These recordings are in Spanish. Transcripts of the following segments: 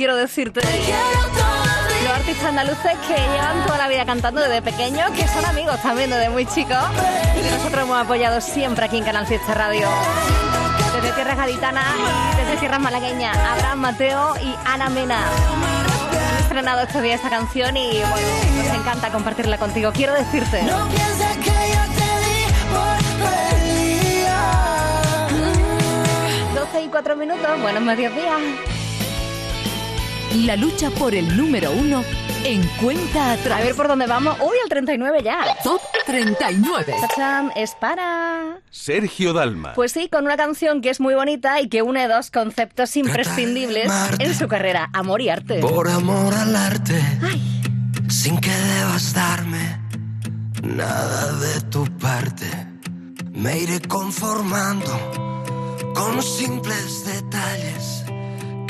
quiero decirte. Los artistas andaluces que llevan toda la vida cantando desde pequeños, que son amigos también desde muy chicos y que nosotros hemos apoyado siempre aquí en Canal Fiesta Radio. Desde Tierras Gaditanas, desde Tierras Malagueñas, Abraham Mateo y Ana Mena. Han estrenado este día esta canción y bueno, nos encanta compartirla contigo. Quiero decirte. No 12 y 4 minutos, buenos mediodías la lucha por el número uno en cuenta atrás. A ver por dónde vamos. Uy, al 39 ya. Top 39. Chacham, es para. Sergio Dalma. Pues sí, con una canción que es muy bonita y que une dos conceptos imprescindibles en su carrera: amor y arte. Por amor al arte. Ay. Sin que debas darme nada de tu parte. Me iré conformando con simples detalles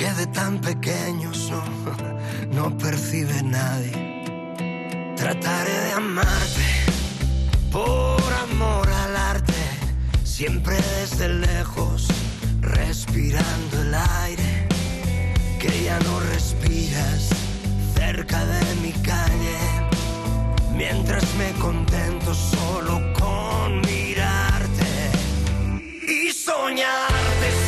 que de tan pequeño no, no percibe nadie. Trataré de amarte por amor al arte, siempre desde lejos, respirando el aire que ya no respiras cerca de mi calle, mientras me contento solo con mirarte y soñarte.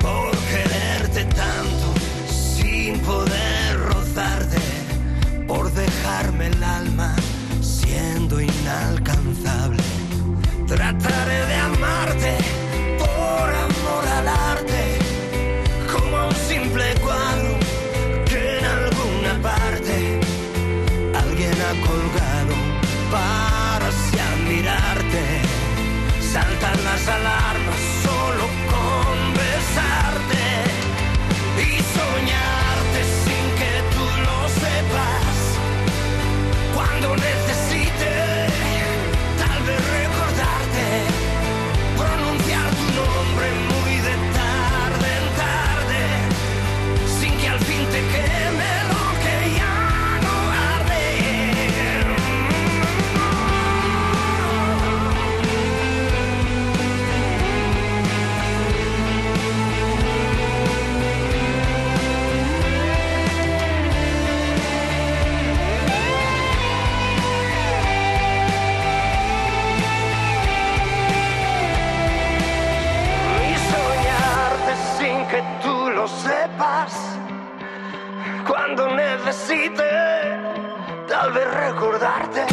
por quererte tanto sin poder rozarte, por dejarme el alma siendo inalcanzable. Trataré necesite, tal vez recordarte,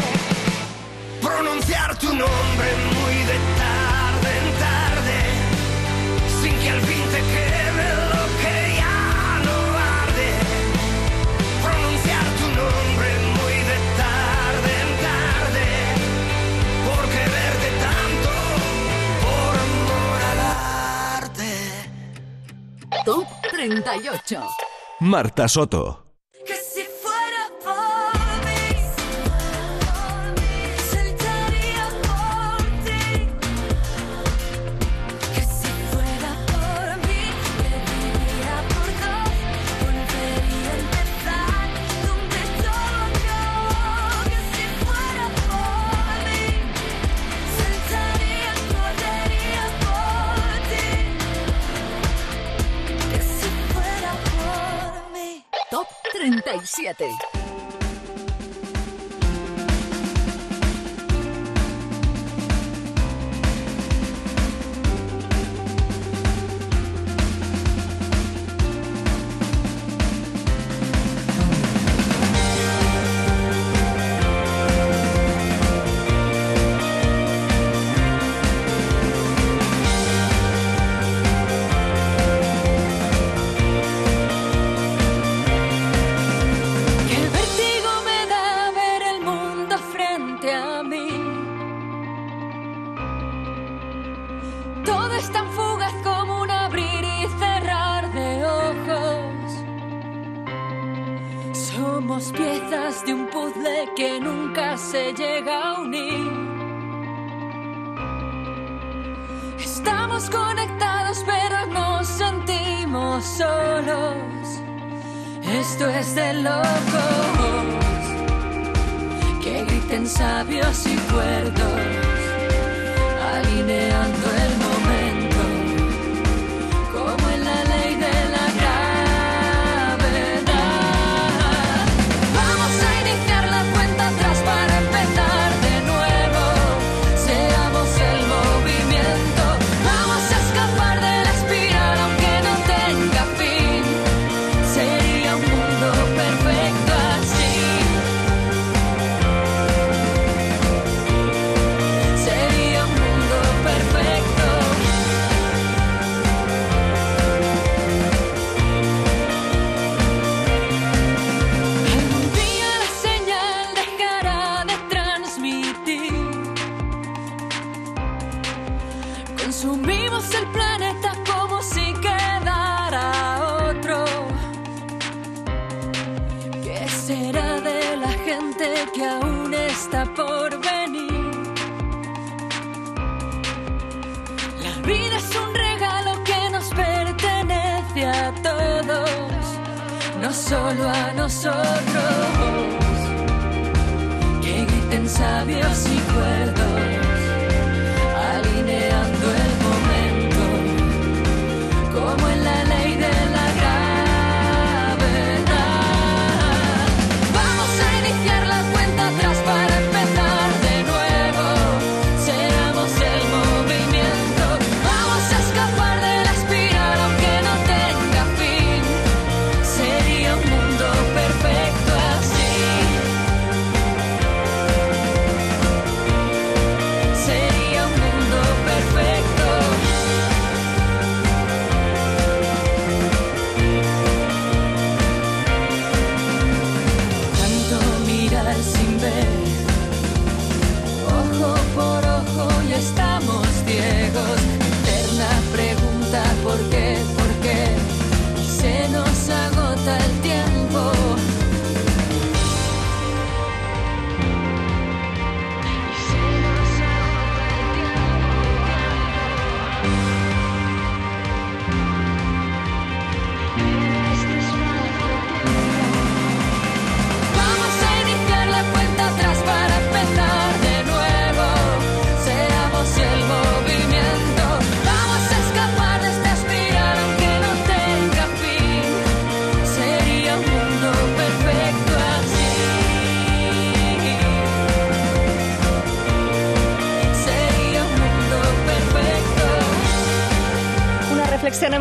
pronunciar tu nombre muy de tarde en tarde, sin que al fin te quede lo que ya no arde, pronunciar tu nombre muy de tarde en tarde, por quererte tanto, por amor al arte. Top 38 Marta Soto. 7.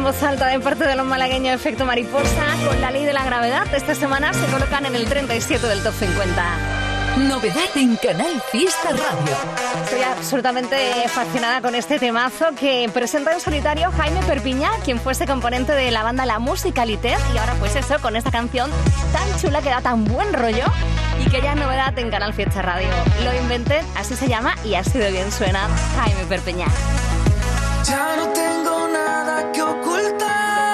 Voz alta de parte de los malagueños Efecto Mariposa con la ley de la gravedad. Esta semana se colocan en el 37 del top 50. Novedad en Canal Fiesta Radio. Estoy absolutamente fascinada con este temazo que presenta en solitario Jaime Perpiñá, quien fuese componente de la banda La Musicalité. Y ahora, pues eso, con esta canción tan chula que da tan buen rollo y que ya es novedad en Canal Fiesta Radio. Lo inventé, así se llama y así de bien suena Jaime Perpiñá. Ya no tengo que ocultar.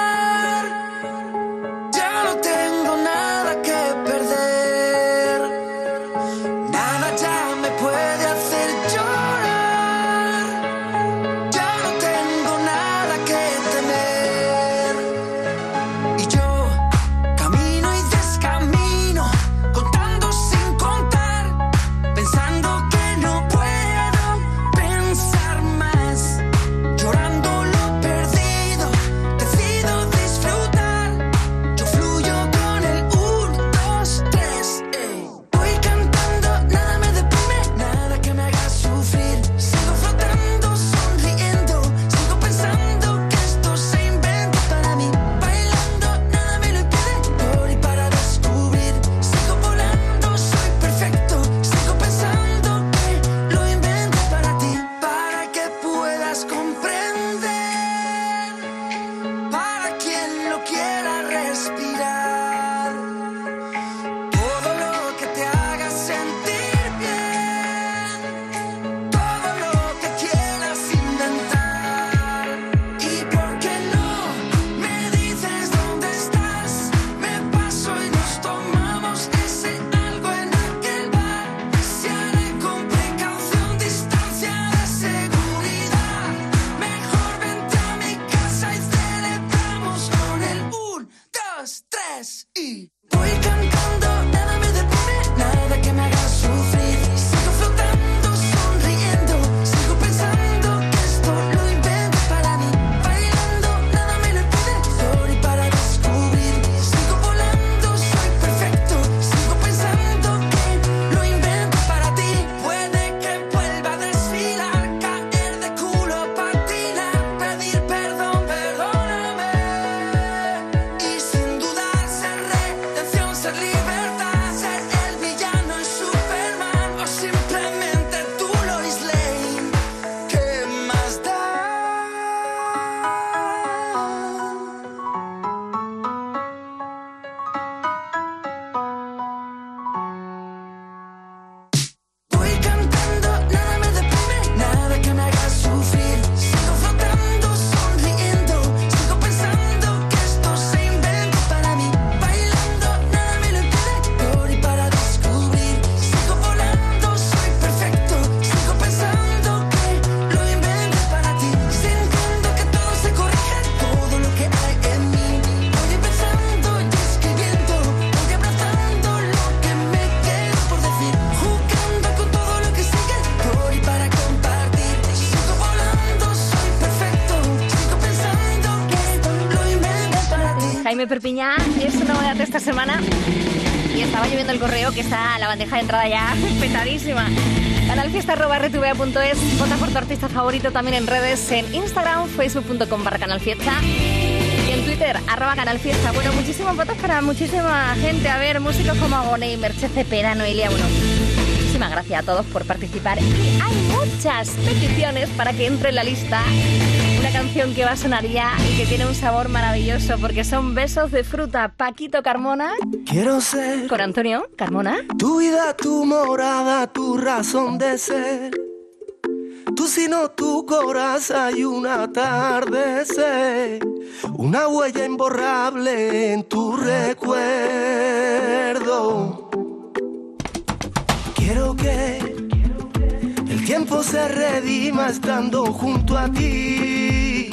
Perpiñá es una novedad de esta semana y estaba lloviendo el correo que está la bandeja de entrada ya petadísima. Canalfiesta.rtva.es, vota por tu artista favorito también en redes, en Instagram, facebook.com barra canalfiesta y en Twitter, arroba canalfiesta. Bueno, muchísimos votos para muchísima gente. A ver, músicos como Agoney, Merche Cepeda, Noelia, bueno, muchísimas gracias a todos por participar. Y hay muchas peticiones para que entre en la lista una canción que va a sonar ya y que tiene un sabor maravilloso porque son besos de fruta. Paquito Carmona Quiero ser con Antonio Carmona. tu vida, tu morada, tu razón de ser. Tú sino tu corazón y un atardecer, una huella imborrable en tu recuerdo. El tiempo se redima estando junto a ti,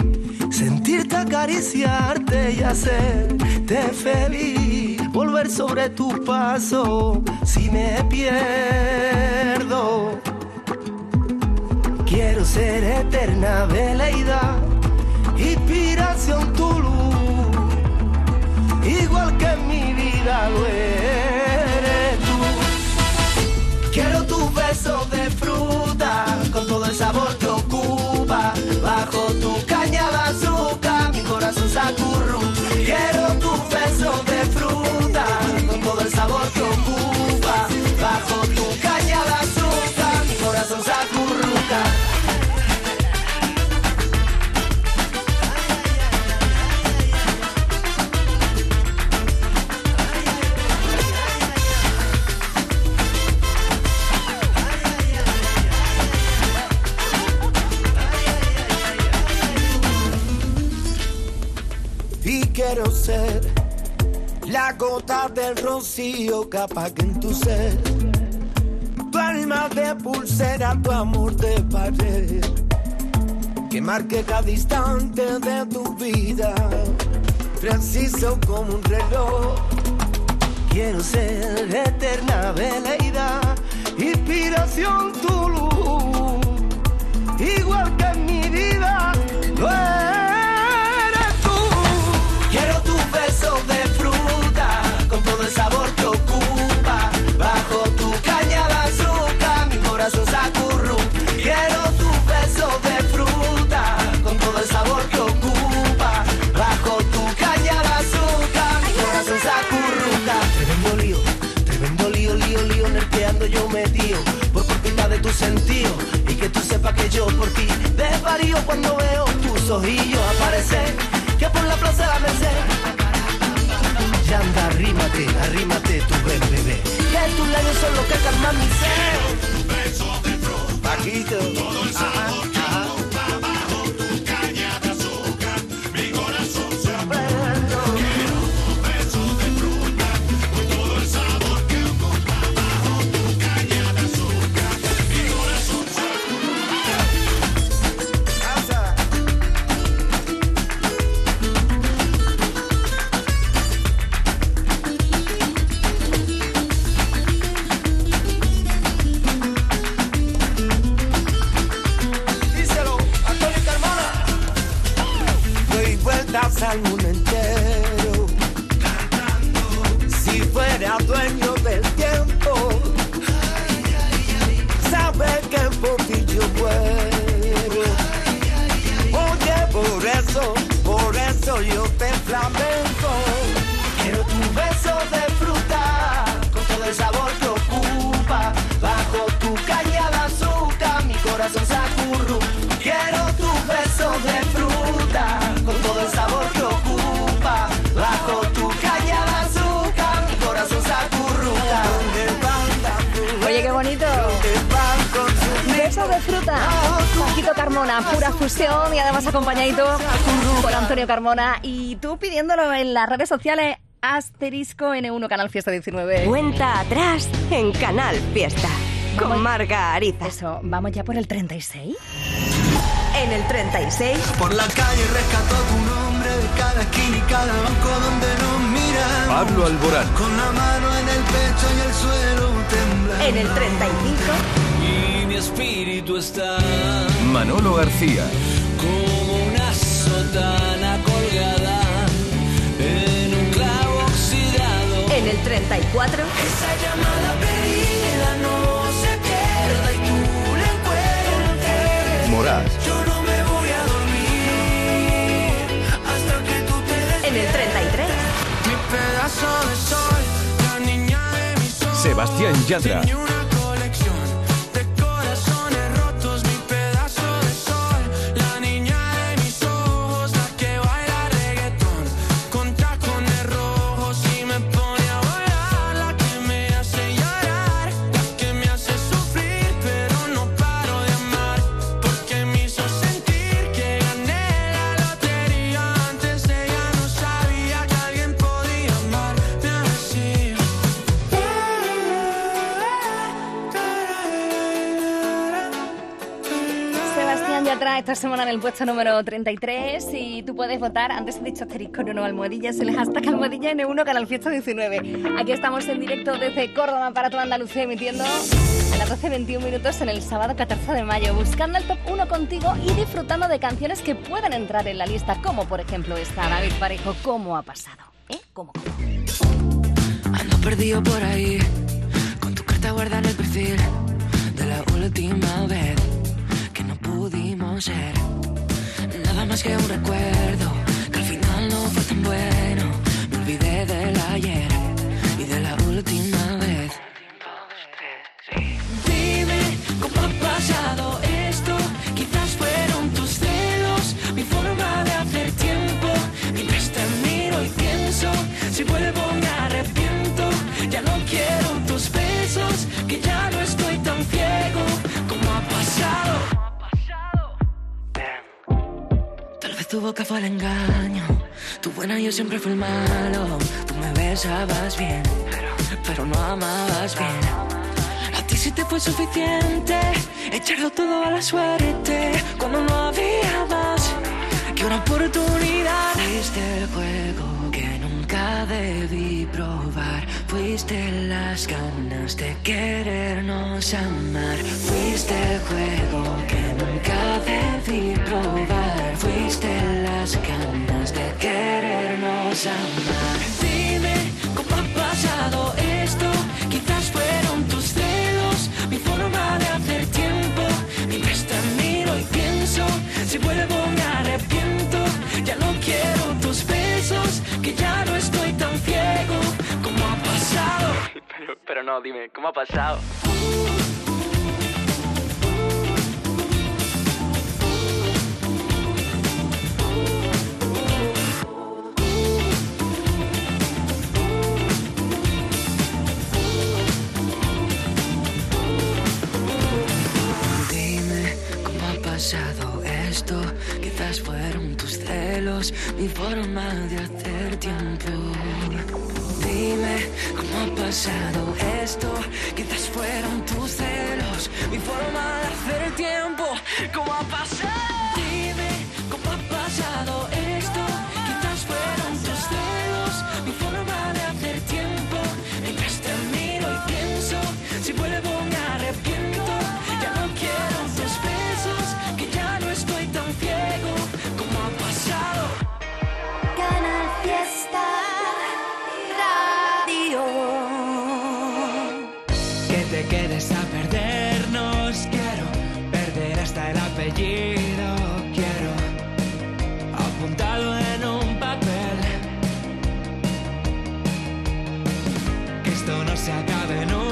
sentirte acariciarte y hacerte feliz, volver sobre tu paso si me pierdo. Quiero ser eterna veleidad, inspiración tu luz, igual que en mi vida lo eres besos de fruta, rocío que en tu ser. Tu alma de pulsera, tu amor de pared, que marque cada instante de tu vida, preciso como un reloj. Quiero ser eterna veleidad, inspiración yo por ti desvarío cuando veo tus ojillos aparecer, que por la plaza la Merced. Ya anda, arrímate, arrímate, tu ven, bebé. Que tus labios son los que calman mi sed. Bajito. Ajá, ajá. Salsa. Carmona. Y tú pidiéndolo en las redes sociales, asterisco N1 Canal Fiesta 19. Cuenta atrás en Canal Fiesta. Vamos. Con Marga Ariza. Eso, ¿vamos ya por el 36? En el 36, Por la calle rescató tu nombre de cada esquina y cada banco donde nos miramos. Pablo Alborán. Con la mano en el pecho y el suelo tembla. en el 35, Y mi espíritu está Manolo García. En el 34, Esa llamada perdida no se pierda y tú la encuentres. Moraz. Yo no me voy a dormir hasta que tú te en el 33, mi pedazo de sol, la niña de mis ojos. Sebastián Yatra. Esta semana en el puesto número 33 y tú puedes votar, antes he dicho asterisco, no, no, almohadillas, el hashtag almohadilla N1 Canal Fiesta 19. Aquí estamos en directo desde Córdoba para toda Andalucía emitiendo a las 12.21 minutos en el sábado 14 de mayo, buscando el top 1 contigo y disfrutando de canciones que pueden entrar en la lista, como por ejemplo esta, David Parejo, ¿cómo ha pasado? ¿Eh? ¿Cómo, cómo? Ando perdido por ahí, con tu carta guardada en el perfil de la última vez ser. Nada más que un recuerdo, que al final no fue tan bueno. Me olvidé del ayer y de la última vez. Dime cómo ha pasado esto, quizás fueron tus celos, mi forma de hacer tiempo. Mientras te miro y pienso, si vuelvo me arrepiento. Ya no quiero tus besos, que ya tu boca fue el engaño. Tu buena yo siempre fui el malo. Tú me besabas bien, pero no amabas bien. A ti sí te fue suficiente echarlo todo a la suerte cuando no había más que una oportunidad. Fuiste el juego debí probar. Fuiste las ganas de querernos amar. Fuiste el juego que nunca debí probar. Fuiste las ganas de querernos amar. Pero no, dime, ¿cómo ha pasado? Dime cómo ha pasado esto. Quizás fueron tus celos, mi forma de hacer tiempo. Dime cómo ha pasado esto. Quizás fueron tus celos, mi forma de hacer tiempo. ¿Cómo ha pasado? se acabe, no.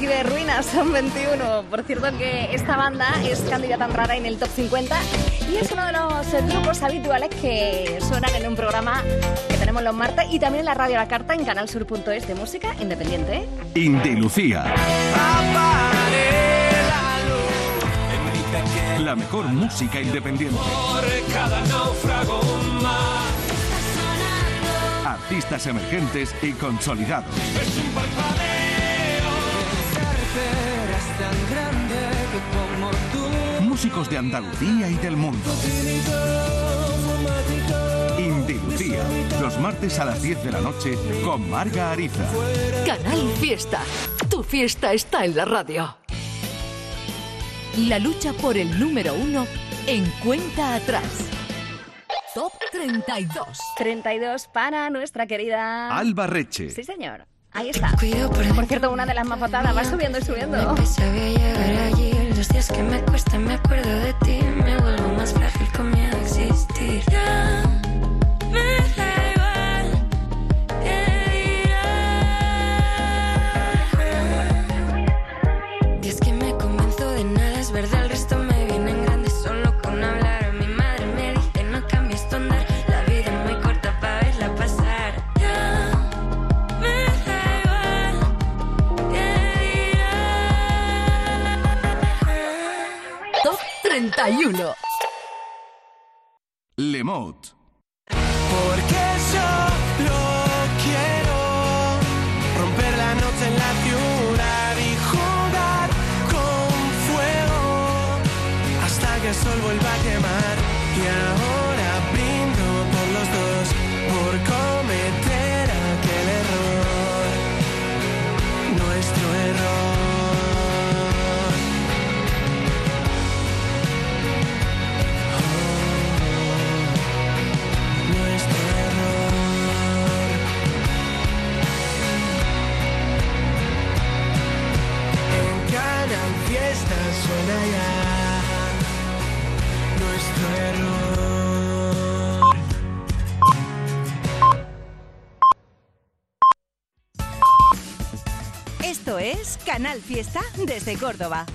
Aquí de ruinas, son 21. Por cierto que esta banda es candidata en rara en el top 50 y es uno de los eh, grupos habituales que suenan en un programa que tenemos los martes y también en la radio La Carta en canalsur.es de música independiente. Indy Lucía. La mejor música independiente. Artistas emergentes y consolidados. Músicos de Andalucía y del mundo. Indy Lucía. Los martes a las 10 de la noche con Marga Ariza. Canal Fiesta. Tu fiesta está en la radio. La lucha por el número uno en cuenta atrás. Top 32. 32 para nuestra querida... Alba Reche. Sí, señor. Ahí está. Por cierto, una de las más votadas. Va subiendo y subiendo. Días que me cuesta me acuerdo de ti. Me vuelvo más frágil con miedo a existir. Ya me 31. Lemot. Porque solo quiero romper la noche en la ciudad y jugar con fuego hasta que el sol vuelva a quemar. Esto es Canal Fiesta desde Córdoba.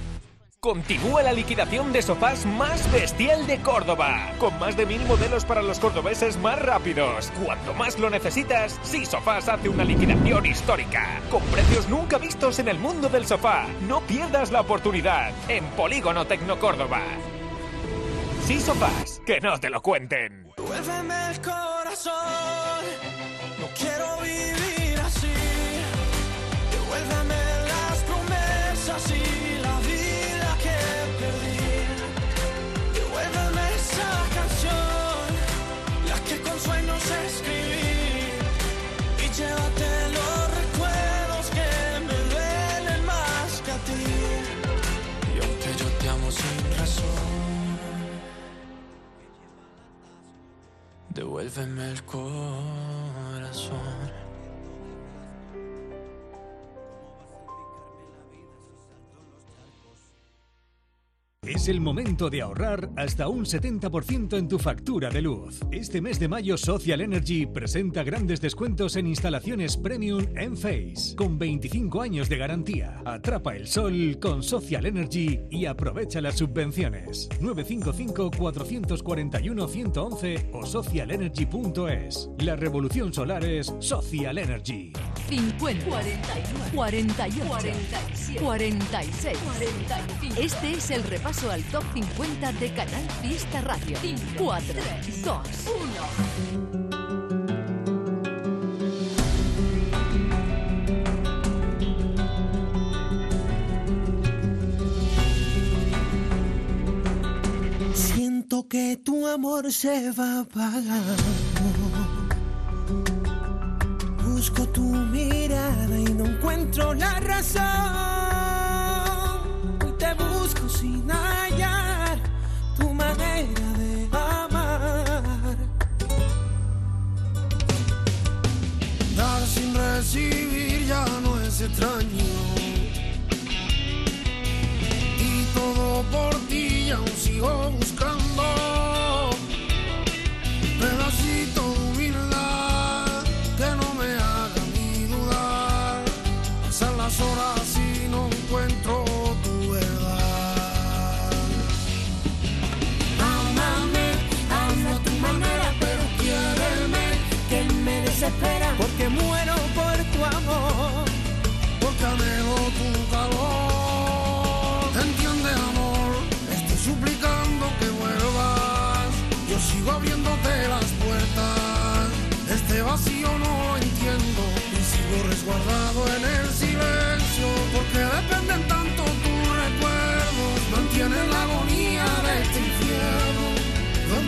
Continúa la liquidación de sofás más bestial de Córdoba, con más de mil modelos para los cordobeses más rápidos. Cuanto más lo necesitas, Sí Sofás hace una liquidación histórica, con precios nunca vistos en el mundo del sofá. No pierdas la oportunidad en Polígono Tecno Córdoba. Sí Sofás, que no te lo cuenten. El corazón, Devuélveme el. Es el momento de ahorrar hasta un 70% en tu factura de luz. Este mes de mayo Social Energy presenta grandes descuentos en instalaciones premium en Face, con 25 años de garantía. Atrapa el sol con Social Energy y aprovecha las subvenciones. 955-441-111 o socialenergy.es. La revolución solar es Social Energy. 50, 41, 48, 46, 45. Este es el repaso al top 50 de Canal Fiesta Radio. 4, 2, 1. Siento que tu amor se va apagando. Busco tu mirada y no encuentro la razón. Hoy te busco sin hallar extraño. Y todo por ti aún sigo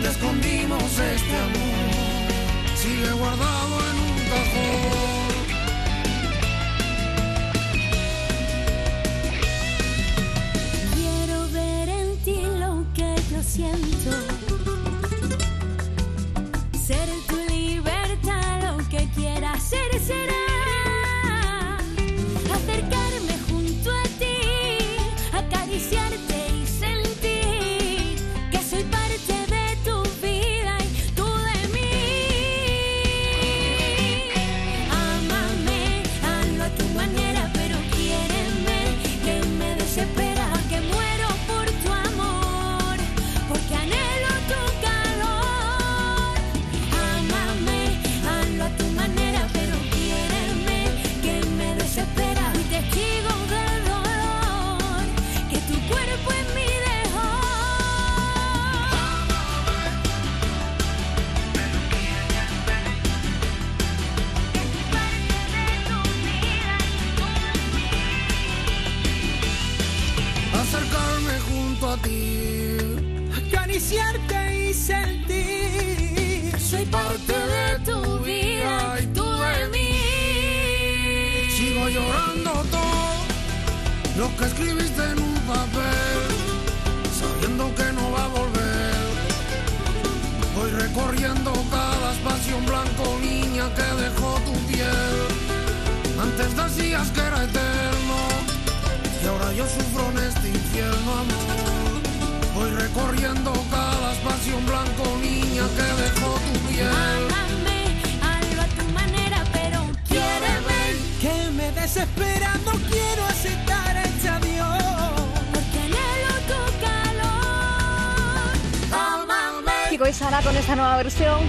Donde escondimos este amor, sigue guardado en un cajón. Quiero ver en ti lo que yo siento.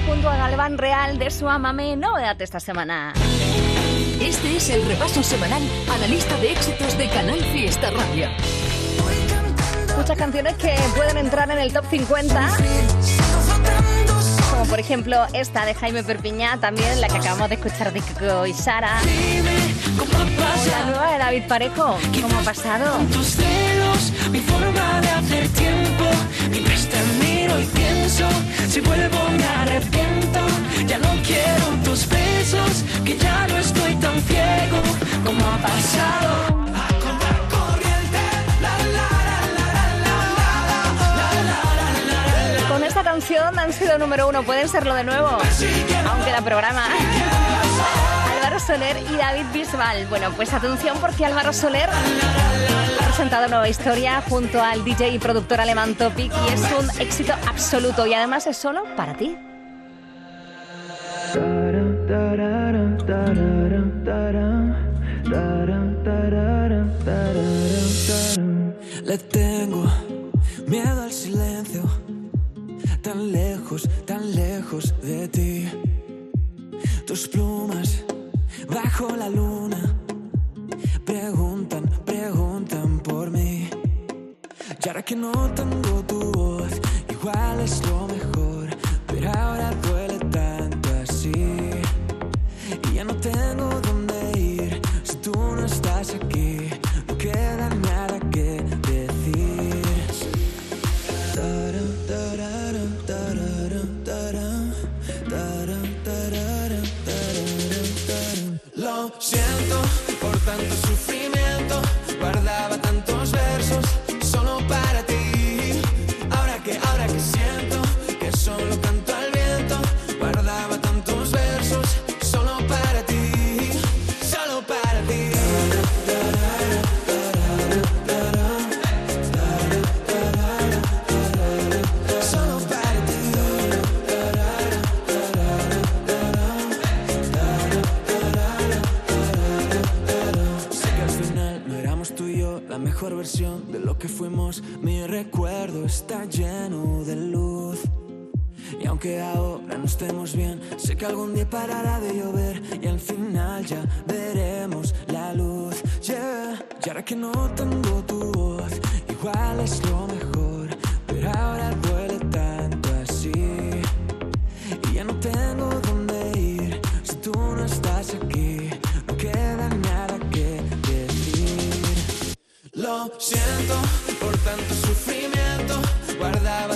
Junto a Galván Real de su Amame Novedad esta semana. Este es el repaso semanal a la lista de éxitos de Canal Fiesta Radio. Muchas canciones que pueden entrar en el top 50. Como por ejemplo esta de Jaime Perpiñá, también la que acabamos de escuchar de Kiko y Sara. O la nueva de David Parejo, como ha pasado. Miro y pienso, si vuelvo me arrepiento. Ya no quiero tus besos, que ya no estoy tan ciego como ha pasado. Con esta canción han sido número uno, pueden serlo de nuevo, aunque la programa. Álvaro Soler y David Bisbal. Bueno, pues atención porque Álvaro Soler presentado nueva historia junto al DJ y productor alemán Topic y es un éxito absoluto y además es solo para ti. Le tengo miedo al silencio, tan lejos, tan lejos de ti. Tus plumas bajo la luna preguntan, preguntan. Y ahora que no tengo tu voz, igual es lo mejor, pero ahora duele mejor versión de lo que fuimos. Mi recuerdo está lleno de luz. Y aunque ahora no estemos bien, sé que algún día parará de llover y al final ya veremos la luz. Yeah. Y ahora que no tengo tu voz, igual es lo mejor. Pero ahora Siento por tanto sufrimiento, guardaba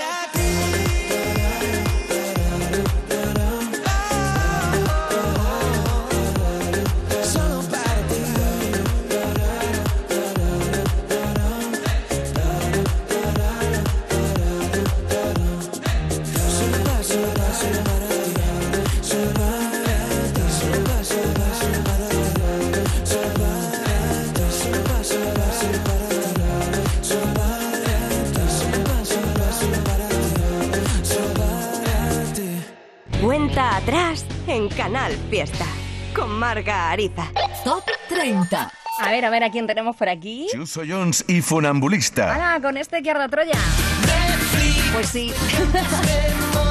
Canal Fiesta con Marga Ariza. Top 30. A ver, a ver a quién tenemos por aquí. Chuso Jones y Funambulista. ¡Hala! Con este que arda Troya. Pues sí.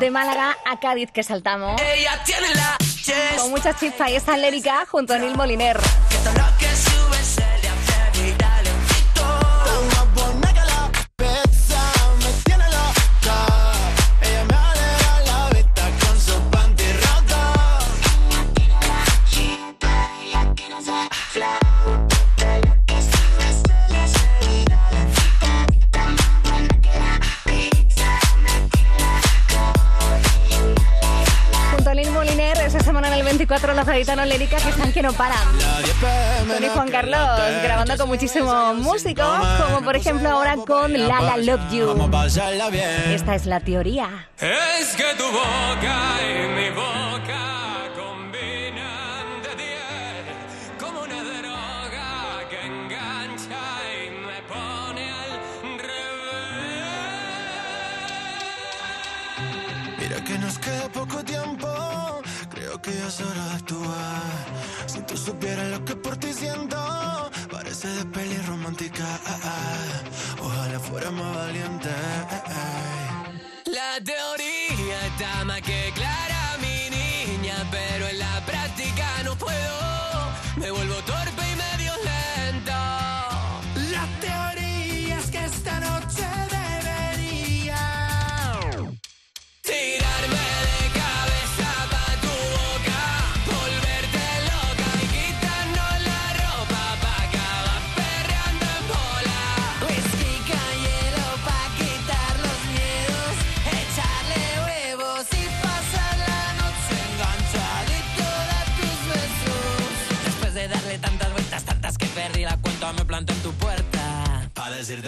De Málaga a Cádiz que saltamos. Ella tiene la. Con mucha chispa y esa lérica junto a Neil Moliner. Aitano Lérica que están que no paran. Tony Juan Carlos grabando con muchísimos músicos, como por ejemplo ahora con Lala Love You. Esta es la teoría. Es que tu boca y mi boca supieras lo que por ti siento, parece de peli romántica. ah, ah. Ojalá fuera más valiente. eh, eh. La teoría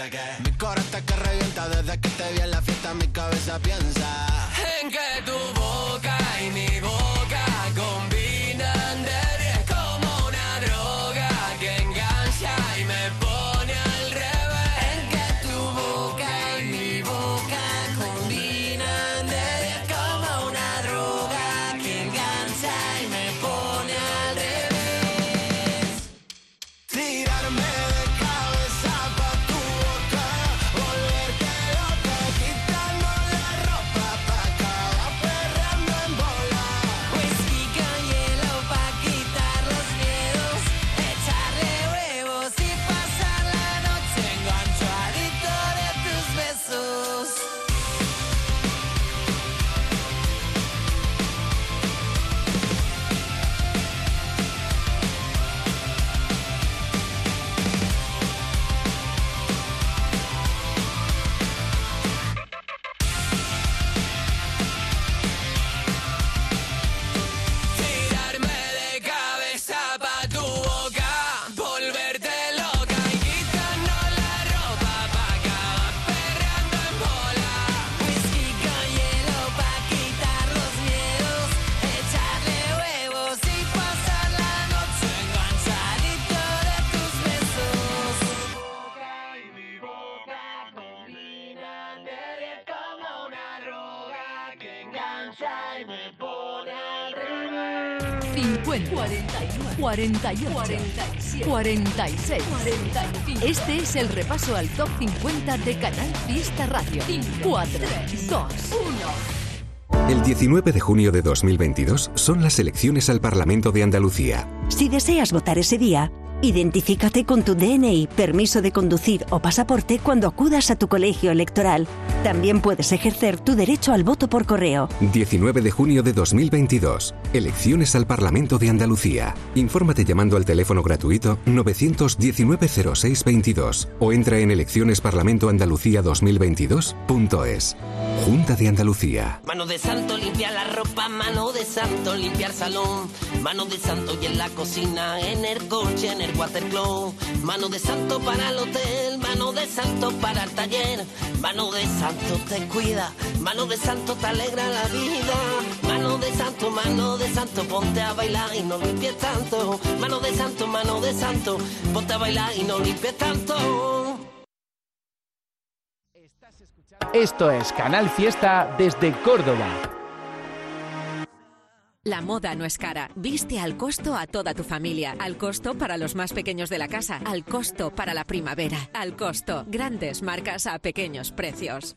Mi corazón está que revienta desde que te vi en la fiesta, mi cabeza piensa. En que tu boca y mi 48, 47, 46, 45. Este es el repaso al top 50 de Canal Fiesta Radio. 4, 2, 1. El 19 de junio de 2022 son las elecciones al Parlamento de Andalucía. Si deseas votar ese día, identifícate con tu DNI, permiso de conducir o pasaporte cuando acudas a tu colegio electoral. También puedes ejercer tu derecho al voto por correo. 19 de junio de 2022. Elecciones al Parlamento de Andalucía. Infórmate llamando al teléfono gratuito 919-0622 o entra en eleccionesparlamentoandalucía2022.es. Junta de Andalucía. Mano de santo limpia la ropa, mano de santo limpiar salón, mano de santo y en la cocina, en el coche, en el watercloak, mano de santo para el hotel, mano de santo para el taller, mano de santo te cuida, mano de santo te alegra la vida, mano de santo, mano de santo, ponte a bailar y no limpies tanto, mano de santo, mano de santo, ponte a bailar y no limpies tanto. Esto es Canal Fiesta desde Córdoba. La moda no es cara. Viste al costo a toda tu familia. Al costo para los más pequeños de la casa. Al costo para la primavera. Al costo. Grandes marcas a pequeños precios.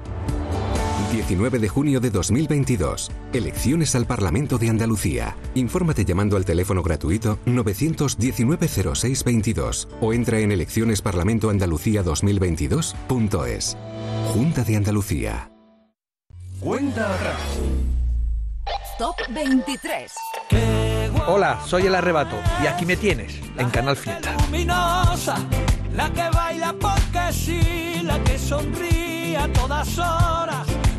19 de junio de 2022. Elecciones al Parlamento de Andalucía. Infórmate llamando al teléfono gratuito 919-0622 o entra en eleccionesparlamentoandalucía2022.es. Junta de Andalucía. Cuenta atrás. Top 23. Hola, soy el arrebato y aquí me tienes en Canal Fiesta. luminosa, la que baila porque sí, la que sonríe a todas horas,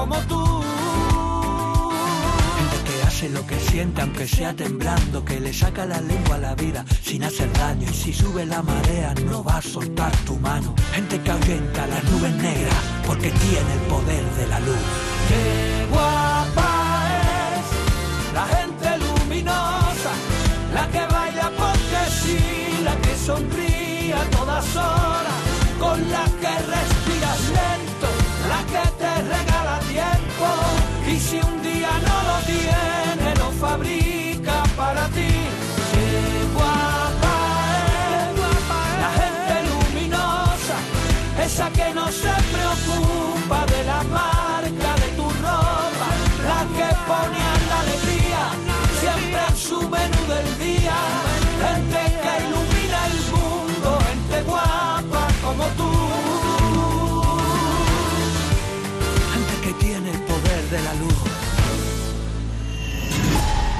como tú. Gente que hace lo que siente aunque sea temblando, que le saca la lengua a la vida sin hacer daño. Y si sube la marea no va a soltar tu mano. Gente que ahuyenta las nubes negras porque tiene el poder de la luz. Qué guapa es la gente luminosa, la que baila porque sí, la que sonríe a todas horas, con la que respiras esa que no se preocupa de la marca de tu ropa, la que pone a la alegría siempre en su menú del día. Gente que ilumina el mundo, gente guapa como tú. Gente que tiene el poder de la luz.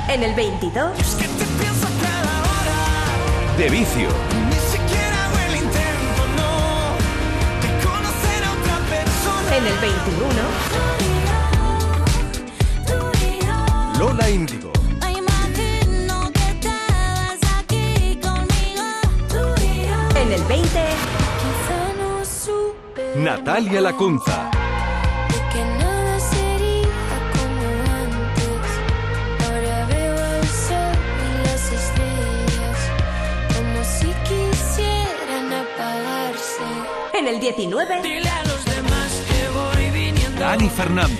En el 22. De vicio. en el 21. Lola Índigo. En el 20. Quizá no supe Natalia Lacunza. Que nada sería como antes. Ahora veo el sol y las estrellas. Como si quisieran apagarse. En el 19. Dile a Dani Fernández.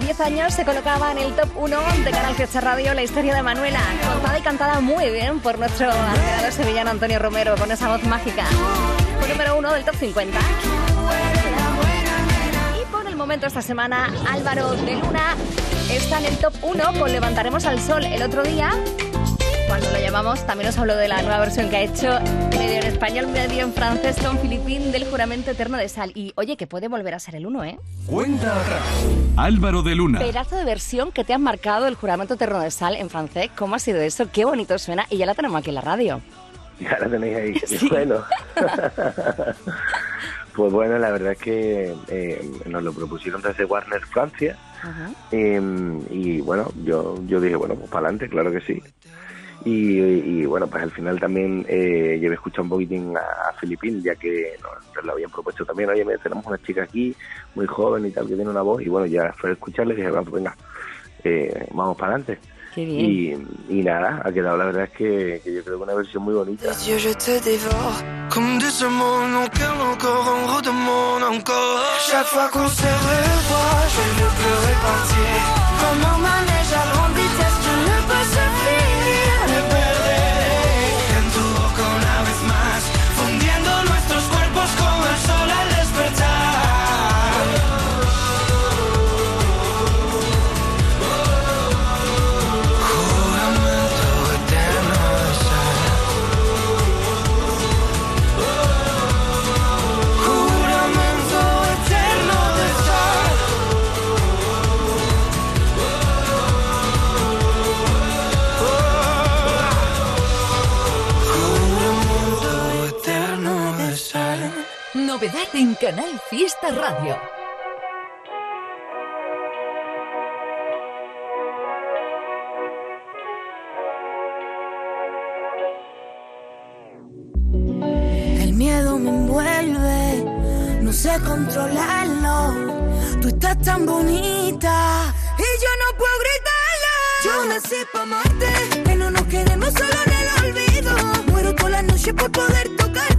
10 años se colocaba en el top 1 de Canal Fiesta Radio la historia de Manuela, contada y cantada muy bien por nuestro admirado sevillano Antonio Romero con esa voz mágica. Fue número 1 del top 50. Y por el momento esta semana Álvaro de Luna está en el top 1 con Levantaremos al Sol el otro día. Cuando lo llamamos también nos habló de la nueva versión que ha hecho español, medio en francés con Filipín del juramento eterno de sal. Y oye, que puede volver a ser el 1, ¿eh? Cuenta atrás. Álvaro de Luna. Pedazo de versión que te han marcado el juramento eterno de sal en francés. ¿Cómo ha sido eso? Qué bonito suena. Y ya la tenemos aquí en la radio. Ya la tenéis ahí. Qué Bueno. pues bueno, la verdad es que eh, nos lo propusieron desde Warner Francia. Eh, y bueno, yo, yo dije, bueno, pues para adelante, claro que sí. Y, y, bueno, pues al final también eh, llevé escuchado un poquitín a, a Filipín, ya que nos lo habían propuesto también. Oye, mira, tenemos una chica aquí, muy joven y tal, que tiene una voz. Y bueno, ya fue a escucharle y dije, bueno, pues venga, eh, vamos para adelante. Qué bien. Y, y nada, ha quedado la verdad es que, que yo creo que una versión muy bonita. En Canal Fiesta Radio. El miedo me envuelve, no sé controlarlo. Tú estás tan bonita y yo no puedo gritarlo. Yo nací para amarte, que no nos quedemos solo en el olvido. Muero por la noche por poder tocarte,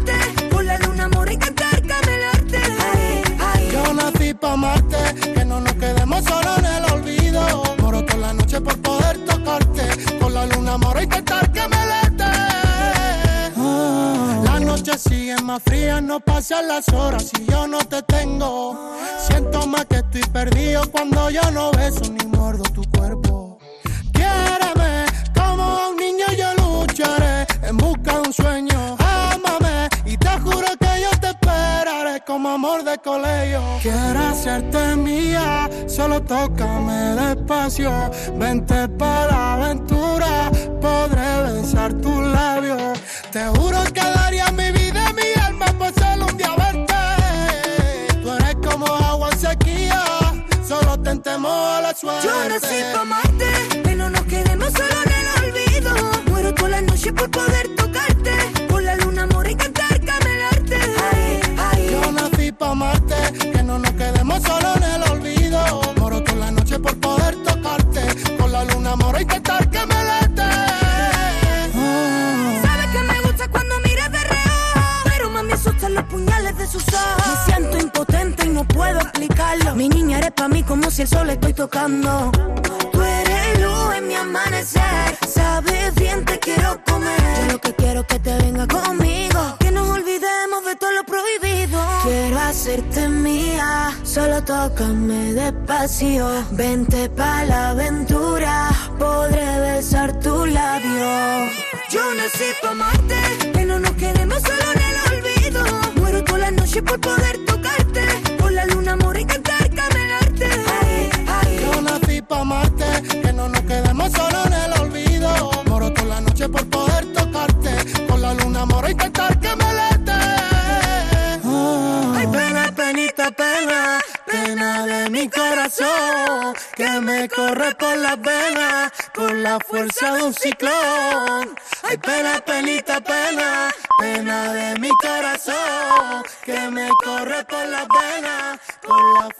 amarte, que no nos quedemos solo en el olvido. Moro toda la noche por poder tocarte, con la luna moro y cantar que me late. Ah, Las noches siguen más frías, no pasan las horas y yo no te tengo. Siento más que estoy perdido cuando yo no beso ni muerdo tu cuerpo. Quiéreme como un niño yo lucharé en busca de un sueño. Como amor de colegio. Quiero hacerte mía, solo tócame despacio. Vente para la aventura, podré besar tus labios. Te juro que daría mi vida mi alma por solo un día verte. Tú eres como agua en sequía, tenemos a la suerte. Yo nací pa' amarte, no nos quedemos solo en el olvido. Muero toda la noche por poder tocarte. Solo en el olvido. Moro toda la noche por poder tocarte. Con la luna mora y cantar que me late. Sabes que me gusta cuando miras de reojo. Pero más me asustan los puñales de sus ojos. Me siento impotente y no puedo explicarlo. Mi niña eres pa' mí como si el sol estoy tocando. Tú eres luz en mi amanecer. Sabes bien, te quiero comer. Yo lo que quiero es que te venga conmigo. Hacerte mía. Solo tócame despacio. Vente pa' la aventura. Podré besar tu labio. Yo nací pa' amarte. Que no nos quedemos solo en el olvido. Muero toda la noche por poder tocarte. Con la luna mora y cantar camelarte. Ay, ay. Yo nací pa' amarte, que no nos quedemos solo en el olvido. Moro toda la noche por poder tocarte. Con la luna mora y cantar que mi corazón. Que me corre por las venas, con la fuerza de un ciclón. Ay, pena, penita, pena, pena de mi corazón. Que me corre por las venas, con la